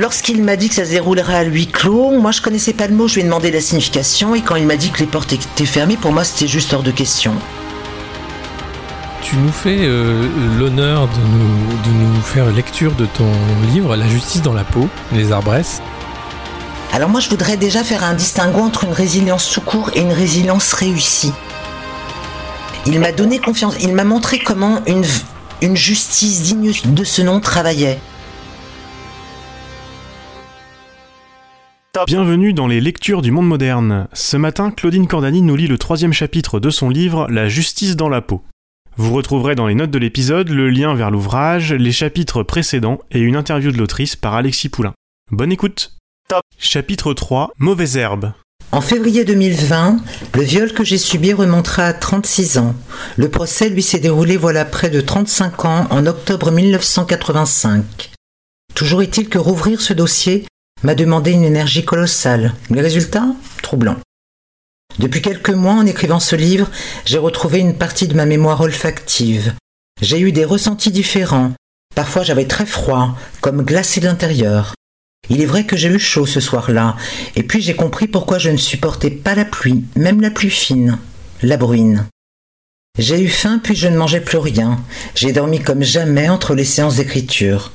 Lorsqu'il m'a dit que ça se déroulerait à huis clos, moi je connaissais pas le mot, je lui ai demandé la signification et quand il m'a dit que les portes étaient fermées, pour moi c'était juste hors de question. Tu nous fais euh, l'honneur de nous, de nous faire lecture de ton livre La justice dans la peau, les arbresses. Alors moi je voudrais déjà faire un distinguo entre une résilience sous court et une résilience réussie. Il m'a donné confiance, il m'a montré comment une, une justice digne de ce nom travaillait. Bienvenue dans les lectures du monde moderne. Ce matin, Claudine Cordani nous lit le troisième chapitre de son livre La justice dans la peau. Vous retrouverez dans les notes de l'épisode le lien vers l'ouvrage, les chapitres précédents et une interview de l'autrice par Alexis Poulain. Bonne écoute Top Chapitre 3 Mauvaise herbe En février 2020, le viol que j'ai subi remontera à 36 ans. Le procès lui s'est déroulé voilà près de 35 ans en octobre 1985. Toujours est-il que rouvrir ce dossier m'a demandé une énergie colossale. Les résultats? Troublants. Depuis quelques mois, en écrivant ce livre, j'ai retrouvé une partie de ma mémoire olfactive. J'ai eu des ressentis différents. Parfois j'avais très froid, comme glacé de l'intérieur. Il est vrai que j'ai eu chaud ce soir-là, et puis j'ai compris pourquoi je ne supportais pas la pluie, même la pluie fine, la bruine. J'ai eu faim puis je ne mangeais plus rien. J'ai dormi comme jamais entre les séances d'écriture.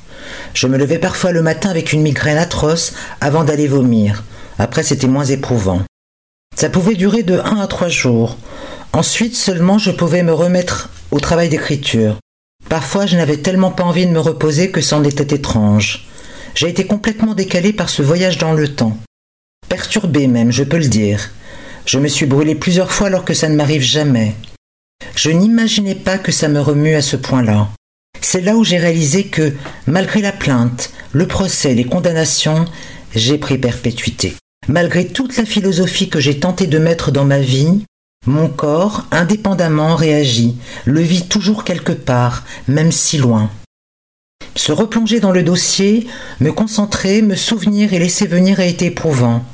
Je me levais parfois le matin avec une migraine atroce avant d'aller vomir. Après c'était moins éprouvant. Ça pouvait durer de un à trois jours. Ensuite seulement je pouvais me remettre au travail d'écriture. Parfois je n'avais tellement pas envie de me reposer que c'en était étrange. J'ai été complètement décalé par ce voyage dans le temps. Perturbé même, je peux le dire. Je me suis brûlé plusieurs fois alors que ça ne m'arrive jamais. Je n'imaginais pas que ça me remue à ce point-là. C'est là où j'ai réalisé que, malgré la plainte, le procès, les condamnations, j'ai pris perpétuité. Malgré toute la philosophie que j'ai tenté de mettre dans ma vie, mon corps, indépendamment, réagit, le vit toujours quelque part, même si loin. Se replonger dans le dossier, me concentrer, me souvenir et laisser venir a été éprouvant.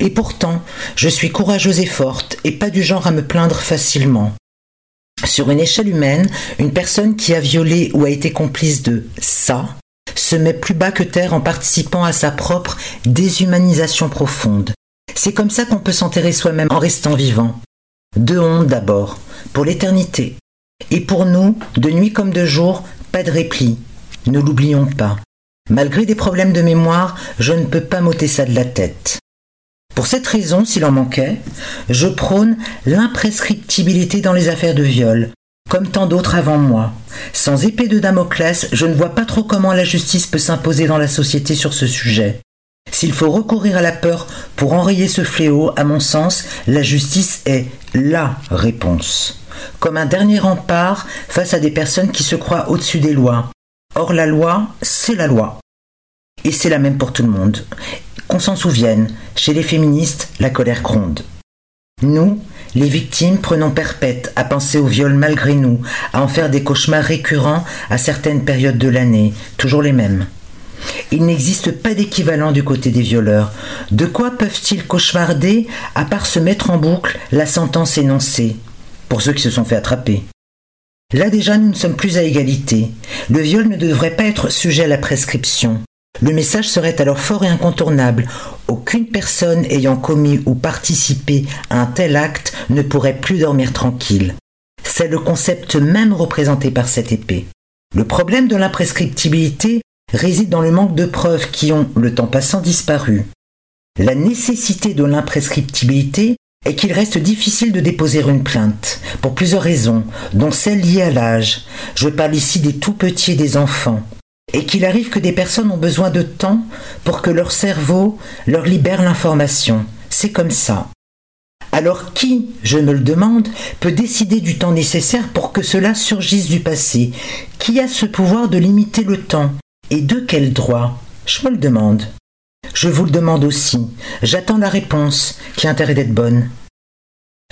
Et pourtant, je suis courageuse et forte, et pas du genre à me plaindre facilement. Sur une échelle humaine, une personne qui a violé ou a été complice de ça se met plus bas que terre en participant à sa propre déshumanisation profonde. C'est comme ça qu'on peut s'enterrer soi-même en restant vivant. De honte d'abord, pour l'éternité. Et pour nous, de nuit comme de jour, pas de répli, ne l'oublions pas. Malgré des problèmes de mémoire, je ne peux pas m'ôter ça de la tête. Pour cette raison, s'il en manquait, je prône l'imprescriptibilité dans les affaires de viol, comme tant d'autres avant moi. Sans épée de Damoclès, je ne vois pas trop comment la justice peut s'imposer dans la société sur ce sujet. S'il faut recourir à la peur pour enrayer ce fléau, à mon sens, la justice est LA réponse. Comme un dernier rempart face à des personnes qui se croient au-dessus des lois, Or la loi, c'est la loi. Et c'est la même pour tout le monde. Qu'on s'en souvienne, chez les féministes, la colère gronde. Nous, les victimes, prenons perpète à penser au viol malgré nous, à en faire des cauchemars récurrents à certaines périodes de l'année, toujours les mêmes. Il n'existe pas d'équivalent du côté des violeurs. De quoi peuvent-ils cauchemarder à part se mettre en boucle la sentence énoncée, pour ceux qui se sont fait attraper? Là déjà, nous ne sommes plus à égalité. Le viol ne devrait pas être sujet à la prescription. Le message serait alors fort et incontournable. Aucune personne ayant commis ou participé à un tel acte ne pourrait plus dormir tranquille. C'est le concept même représenté par cette épée. Le problème de l'imprescriptibilité réside dans le manque de preuves qui ont, le temps passant, disparu. La nécessité de l'imprescriptibilité et qu'il reste difficile de déposer une plainte, pour plusieurs raisons, dont celle liée à l'âge. Je parle ici des tout petits et des enfants. Et qu'il arrive que des personnes ont besoin de temps pour que leur cerveau leur libère l'information. C'est comme ça. Alors qui, je me le demande, peut décider du temps nécessaire pour que cela surgisse du passé? Qui a ce pouvoir de limiter le temps? Et de quel droit? Je me le demande. Je vous le demande aussi. J'attends la réponse, qui a intérêt d'être bonne.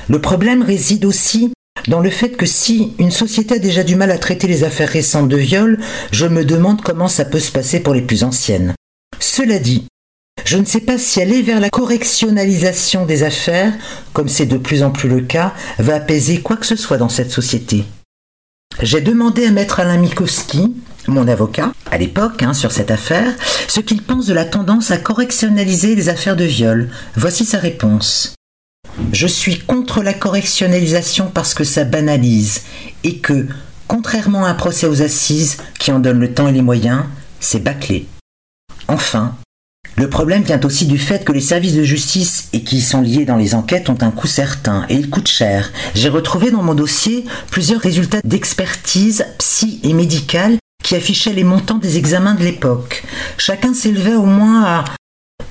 Le problème réside aussi dans le fait que si une société a déjà du mal à traiter les affaires récentes de viol, je me demande comment ça peut se passer pour les plus anciennes. Cela dit, je ne sais pas si aller vers la correctionnalisation des affaires, comme c'est de plus en plus le cas, va apaiser quoi que ce soit dans cette société. J'ai demandé à maître Alain Mikowski, mon avocat, à l'époque, hein, sur cette affaire, ce qu'il pense de la tendance à correctionnaliser les affaires de viol. Voici sa réponse. Je suis contre la correctionnalisation parce que ça banalise et que, contrairement à un procès aux assises qui en donne le temps et les moyens, c'est bâclé. Enfin, le problème vient aussi du fait que les services de justice et qui y sont liés dans les enquêtes ont un coût certain et ils coûtent cher. J'ai retrouvé dans mon dossier plusieurs résultats d'expertise psy et médicale qui affichaient les montants des examens de l'époque. Chacun s'élevait au moins à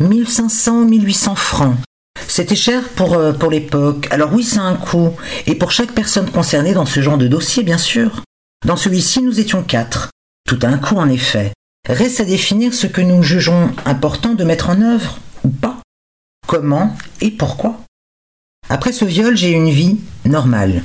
1500-1800 francs. C'était cher pour, euh, pour l'époque. Alors oui, c'est un coût. Et pour chaque personne concernée dans ce genre de dossier, bien sûr. Dans celui-ci, nous étions quatre. Tout un coût, en effet. Reste à définir ce que nous jugeons important de mettre en œuvre ou pas. Comment et pourquoi. Après ce viol, j'ai eu une vie normale.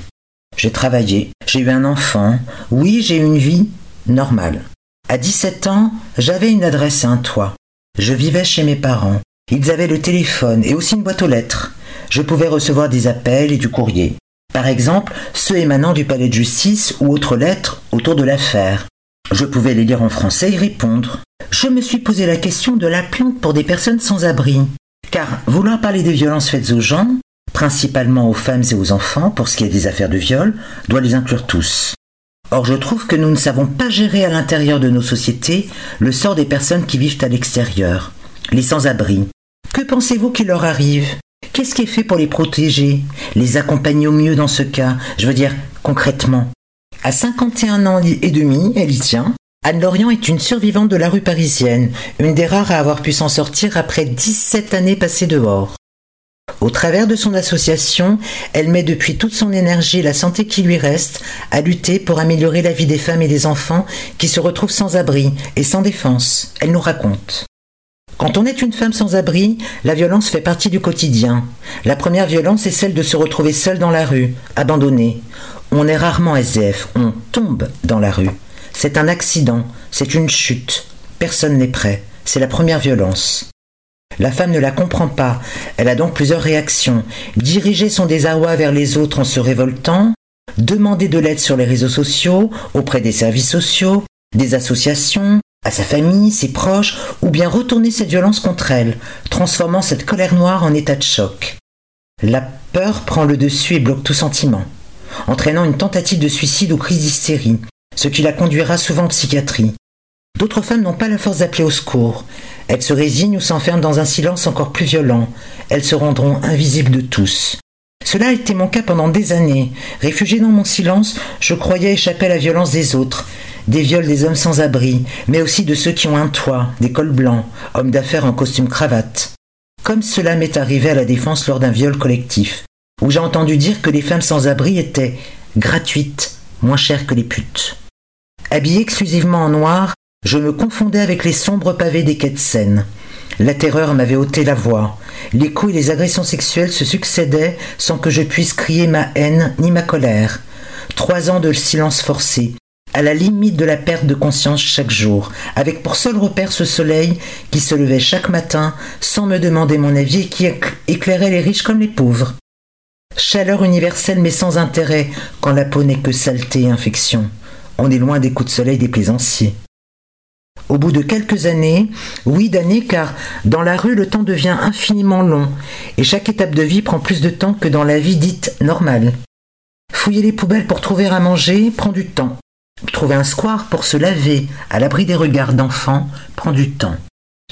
J'ai travaillé, j'ai eu un enfant. Oui, j'ai eu une vie normale. À 17 ans, j'avais une adresse et un toit. Je vivais chez mes parents. Ils avaient le téléphone et aussi une boîte aux lettres. Je pouvais recevoir des appels et du courrier. Par exemple, ceux émanant du palais de justice ou autres lettres autour de l'affaire. Je pouvais les lire en français et répondre. Je me suis posé la question de la plante pour des personnes sans abri. Car vouloir parler des violences faites aux gens, principalement aux femmes et aux enfants pour ce qui est des affaires de viol, doit les inclure tous. Or je trouve que nous ne savons pas gérer à l'intérieur de nos sociétés le sort des personnes qui vivent à l'extérieur, les sans-abri. Que pensez-vous qu'il leur arrive? Qu'est-ce qui est fait pour les protéger Les accompagner au mieux dans ce cas? Je veux dire, concrètement. À 51 ans et demi, elle y tient. Anne Lorient est une survivante de la rue parisienne, une des rares à avoir pu s'en sortir après 17 années passées dehors. Au travers de son association, elle met depuis toute son énergie et la santé qui lui reste à lutter pour améliorer la vie des femmes et des enfants qui se retrouvent sans abri et sans défense. Elle nous raconte. Quand on est une femme sans abri, la violence fait partie du quotidien. La première violence est celle de se retrouver seule dans la rue, abandonnée. On est rarement SDF, on tombe dans la rue. C'est un accident, c'est une chute. Personne n'est prêt. C'est la première violence. La femme ne la comprend pas. Elle a donc plusieurs réactions. Diriger son désarroi vers les autres en se révoltant, demander de l'aide sur les réseaux sociaux, auprès des services sociaux, des associations, sa famille, ses proches, ou bien retourner cette violence contre elle, transformant cette colère noire en état de choc. La peur prend le dessus et bloque tout sentiment entraînant une tentative de suicide ou crise d'hystérie, ce qui la conduira souvent en psychiatrie. D'autres femmes n'ont pas la force d'appeler au secours. Elles se résignent ou s'enferment dans un silence encore plus violent. Elles se rendront invisibles de tous. Cela a été mon cas pendant des années. Réfugié dans mon silence, je croyais échapper à la violence des autres, des viols des hommes sans abri, mais aussi de ceux qui ont un toit, des cols blancs, hommes d'affaires en costume cravate. Comme cela m'est arrivé à la défense lors d'un viol collectif où j'ai entendu dire que les femmes sans abri étaient gratuites, moins chères que les putes. Habillé exclusivement en noir, je me confondais avec les sombres pavés des quais de Seine. La terreur m'avait ôté la voix. Les coups et les agressions sexuelles se succédaient sans que je puisse crier ma haine ni ma colère. Trois ans de silence forcé, à la limite de la perte de conscience chaque jour, avec pour seul repère ce soleil qui se levait chaque matin sans me demander mon avis et qui éclairait les riches comme les pauvres. Chaleur universelle mais sans intérêt quand la peau n'est que saleté et infection. On est loin des coups de soleil des plaisanciers. Au bout de quelques années, oui d'années car dans la rue le temps devient infiniment long et chaque étape de vie prend plus de temps que dans la vie dite normale. Fouiller les poubelles pour trouver à manger prend du temps. Trouver un square pour se laver à l'abri des regards d'enfants prend du temps.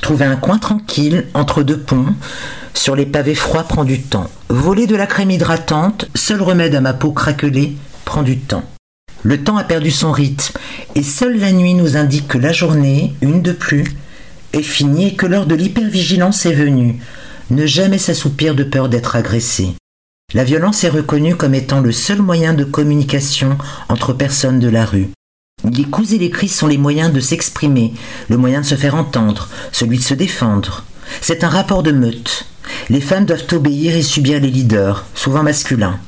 Trouver un coin tranquille entre deux ponts sur les pavés froids prend du temps. Voler de la crème hydratante, seul remède à ma peau craquelée, prend du temps. Le temps a perdu son rythme, et seule la nuit nous indique que la journée, une de plus, est finie et que l'heure de l'hypervigilance est venue. Ne jamais s'assoupir de peur d'être agressé. La violence est reconnue comme étant le seul moyen de communication entre personnes de la rue. Les coups et les cris sont les moyens de s'exprimer, le moyen de se faire entendre, celui de se défendre. C'est un rapport de meute. Les femmes doivent obéir et subir les leaders, souvent masculins.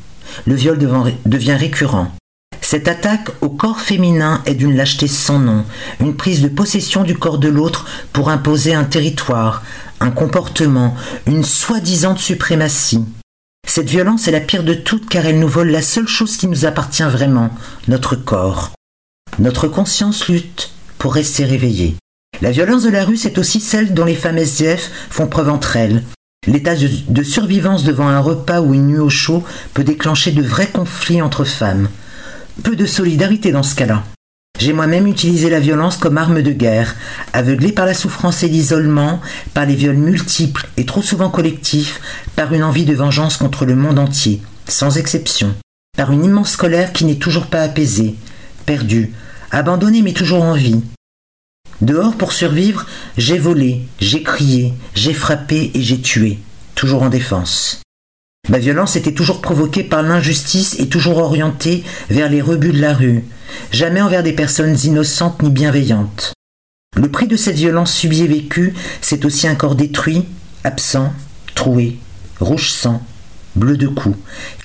Le viol devient récurrent. Cette attaque au corps féminin est d'une lâcheté sans nom, une prise de possession du corps de l'autre pour imposer un territoire, un comportement, une soi-disant suprématie. Cette violence est la pire de toutes car elle nous vole la seule chose qui nous appartient vraiment, notre corps. Notre conscience lutte pour rester réveillée. La violence de la rue, c'est aussi celle dont les femmes SDF font preuve entre elles. L'état de survivance devant un repas ou une nuit au chaud peut déclencher de vrais conflits entre femmes. Peu de solidarité dans ce cas-là. J'ai moi-même utilisé la violence comme arme de guerre, aveuglé par la souffrance et l'isolement, par les viols multiples et trop souvent collectifs, par une envie de vengeance contre le monde entier, sans exception, par une immense colère qui n'est toujours pas apaisée, perdue, abandonnée mais toujours en vie. Dehors pour survivre, j'ai volé, j'ai crié, j'ai frappé et j'ai tué, toujours en défense. Ma violence était toujours provoquée par l'injustice et toujours orientée vers les rebuts de la rue, jamais envers des personnes innocentes ni bienveillantes. Le prix de cette violence subie et vécue, c'est aussi un corps détruit, absent, troué, rouge sang, bleu de cou,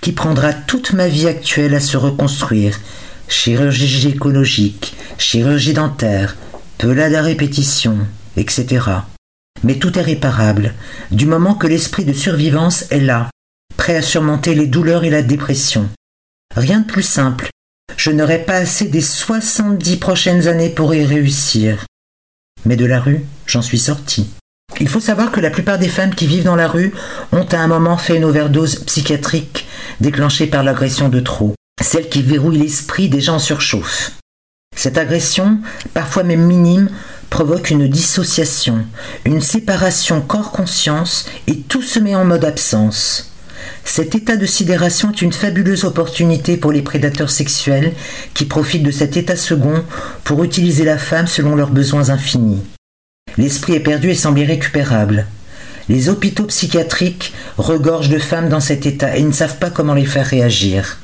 qui prendra toute ma vie actuelle à se reconstruire. Chirurgie gynécologique, chirurgie dentaire, pelade à répétition, etc. Mais tout est réparable, du moment que l'esprit de survivance est là, prêt à surmonter les douleurs et la dépression. Rien de plus simple. Je n'aurai pas assez des soixante-dix prochaines années pour y réussir. Mais de la rue, j'en suis sorti. Il faut savoir que la plupart des femmes qui vivent dans la rue ont à un moment fait une overdose psychiatrique déclenchée par l'agression de trop, celle qui verrouille l'esprit des gens en surchauffe. Cette agression, parfois même minime, provoque une dissociation, une séparation corps-conscience et tout se met en mode absence. Cet état de sidération est une fabuleuse opportunité pour les prédateurs sexuels qui profitent de cet état second pour utiliser la femme selon leurs besoins infinis. L'esprit est perdu et semble irrécupérable. Les hôpitaux psychiatriques regorgent de femmes dans cet état et ne savent pas comment les faire réagir.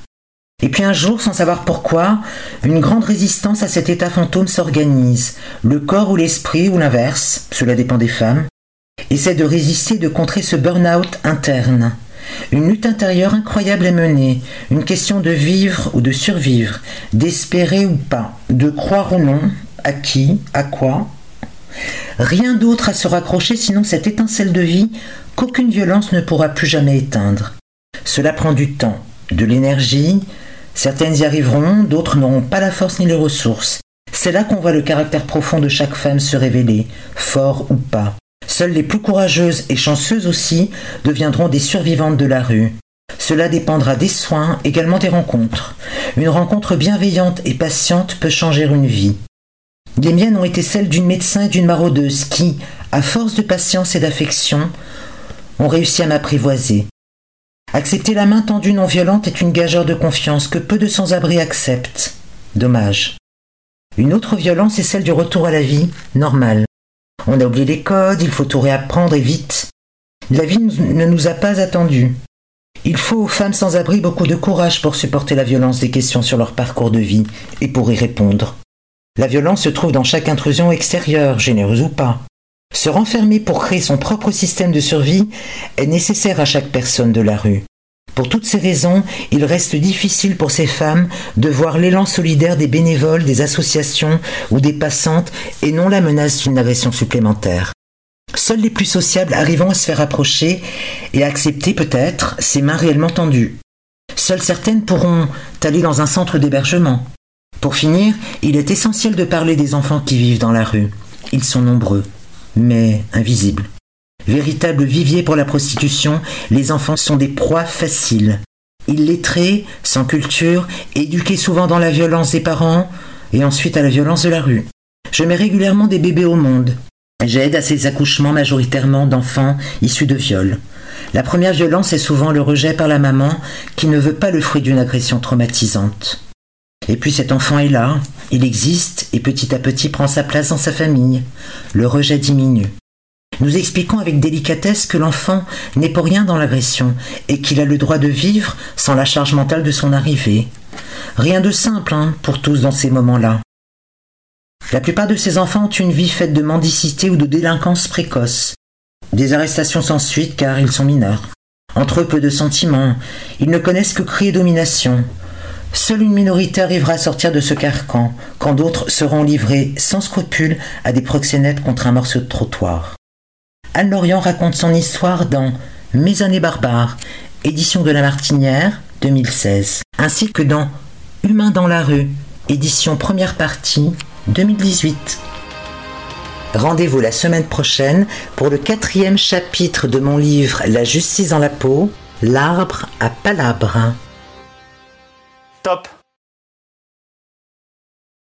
Et puis un jour, sans savoir pourquoi, une grande résistance à cet état fantôme s'organise. Le corps ou l'esprit, ou l'inverse, cela dépend des femmes, essaie de résister et de contrer ce burn-out interne. Une lutte intérieure incroyable est menée, une question de vivre ou de survivre, d'espérer ou pas, de croire ou non, à qui, à quoi? Rien d'autre à se raccrocher sinon cette étincelle de vie qu'aucune violence ne pourra plus jamais éteindre. Cela prend du temps, de l'énergie, certaines y arriveront, d'autres n'auront pas la force ni les ressources. C'est là qu'on voit le caractère profond de chaque femme se révéler, fort ou pas. Seules les plus courageuses et chanceuses aussi deviendront des survivantes de la rue. Cela dépendra des soins, également des rencontres. Une rencontre bienveillante et patiente peut changer une vie. Les miennes ont été celles d'une médecin et d'une maraudeuse qui, à force de patience et d'affection, ont réussi à m'apprivoiser. Accepter la main tendue non violente est une gageure de confiance que peu de sans-abri acceptent. Dommage. Une autre violence est celle du retour à la vie normale. On a oublié les codes, il faut tout réapprendre et vite. La vie ne nous a pas attendus. Il faut aux femmes sans abri beaucoup de courage pour supporter la violence des questions sur leur parcours de vie et pour y répondre. La violence se trouve dans chaque intrusion extérieure, généreuse ou pas. Se renfermer pour créer son propre système de survie est nécessaire à chaque personne de la rue. Pour toutes ces raisons, il reste difficile pour ces femmes de voir l'élan solidaire des bénévoles, des associations ou des passantes et non la menace d'une agression supplémentaire. Seules les plus sociables arrivant à se faire approcher et à accepter peut-être ces mains réellement tendues. Seules certaines pourront aller dans un centre d'hébergement. Pour finir, il est essentiel de parler des enfants qui vivent dans la rue. Ils sont nombreux, mais invisibles. Véritable vivier pour la prostitution, les enfants sont des proies faciles. Illettrés, sans culture, éduqués souvent dans la violence des parents et ensuite à la violence de la rue. Je mets régulièrement des bébés au monde. J'aide à ces accouchements majoritairement d'enfants issus de viols. La première violence est souvent le rejet par la maman qui ne veut pas le fruit d'une agression traumatisante. Et puis cet enfant est là, il existe et petit à petit prend sa place dans sa famille. Le rejet diminue. Nous expliquons avec délicatesse que l'enfant n'est pour rien dans l'agression et qu'il a le droit de vivre sans la charge mentale de son arrivée. Rien de simple hein, pour tous dans ces moments-là. La plupart de ces enfants ont une vie faite de mendicité ou de délinquance précoce. Des arrestations sans suite car ils sont mineurs. Entre eux peu de sentiments, ils ne connaissent que cris et domination. Seule une minorité arrivera à sortir de ce carcan, quand d'autres seront livrés sans scrupule à des proxénètes contre un morceau de trottoir. Anne Lorient raconte son histoire dans Mes années barbares, édition de La Martinière, 2016, ainsi que dans Humain dans la rue, édition première partie, 2018. Rendez-vous la semaine prochaine pour le quatrième chapitre de mon livre La justice dans la peau, l'arbre à palabres. Top